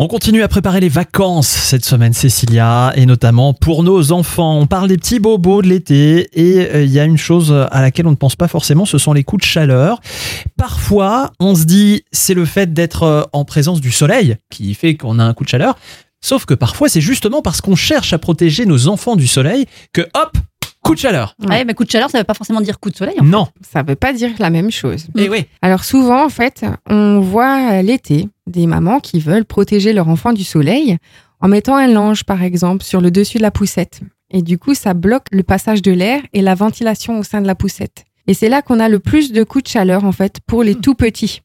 On continue à préparer les vacances cette semaine, Cécilia, et notamment pour nos enfants. On parle des petits bobos de l'été, et euh, il y a une chose à laquelle on ne pense pas forcément, ce sont les coups de chaleur. Parfois, on se dit, c'est le fait d'être euh, en présence du soleil qui fait qu'on a un coup de chaleur. Sauf que parfois, c'est justement parce qu'on cherche à protéger nos enfants du soleil que, hop, coup de chaleur. Ouais, mais coup de chaleur, ça veut pas forcément dire coup de soleil. en fait. Non. Ça veut pas dire la même chose. Et oui. Alors souvent, en fait, on voit l'été des mamans qui veulent protéger leur enfant du soleil en mettant un linge, par exemple, sur le dessus de la poussette. Et du coup, ça bloque le passage de l'air et la ventilation au sein de la poussette. Et c'est là qu'on a le plus de coups de chaleur, en fait, pour les tout petits.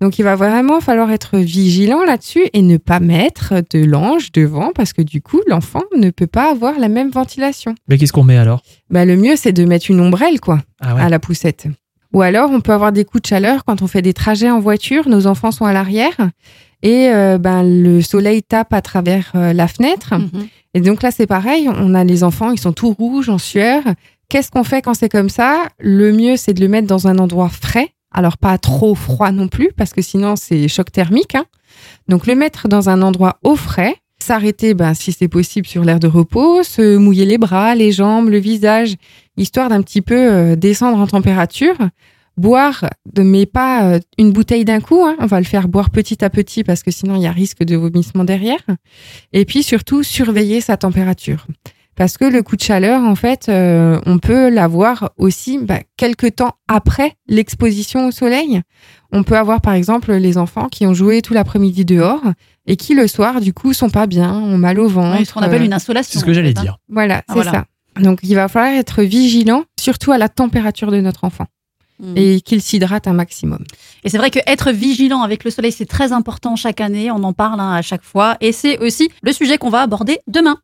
Donc, il va vraiment falloir être vigilant là-dessus et ne pas mettre de linge devant parce que du coup, l'enfant ne peut pas avoir la même ventilation. Mais qu'est-ce qu'on met alors? Bah, le mieux, c'est de mettre une ombrelle, quoi Ah ouais. à la poussette. Ou alors, on peut avoir des coups de chaleur quand on fait des trajets en voiture, nos enfants sont à l'arrière et euh, ben, le soleil tape à travers euh, la fenêtre. Mhm. Et donc là, c'est pareil, on a les enfants, ils sont tout rouges, en sueur. Qu'est-ce qu'on fait quand c'est comme ça? Le mieux, c'est de le mettre dans un endroit frais. Alors, pas trop froid non plus, parce que sinon, c'est choc thermique. hein. Donc, le mettre dans un endroit au frais, s'arrêter, ben, si c'est possible, sur l'air de repos, se mouiller les bras, les jambes, le visage, histoire d'un petit peu euh, descendre en température. Boire, de, mais pas euh, une bouteille d'un coup. hein. On va le faire boire petit à petit parce que sinon il y a risque de vomissement derrière. Et puis surtout surveiller sa température. Parce que le coup de chaleur, en fait, euh, on peut l'avoir aussi bah, quelques temps après l'exposition au soleil. On peut avoir par exemple les enfants qui ont joué tout l'après-midi dehors et qui le soir, du coup, sont pas bien, ont mal au ventre. Ouais, ce qu'on appelle euh, une insolation. C'est ce que j'allais hein. dire. Voilà, Ah, c'est voilà. ça. Donc il va falloir être vigilant, surtout à la température de notre enfant Mhm. et qu'il s'hydrate un maximum. Et c'est vrai que être vigilant avec le soleil, c'est très important chaque année. On en parle hein, à chaque fois. Et c'est aussi le sujet qu'on va aborder demain.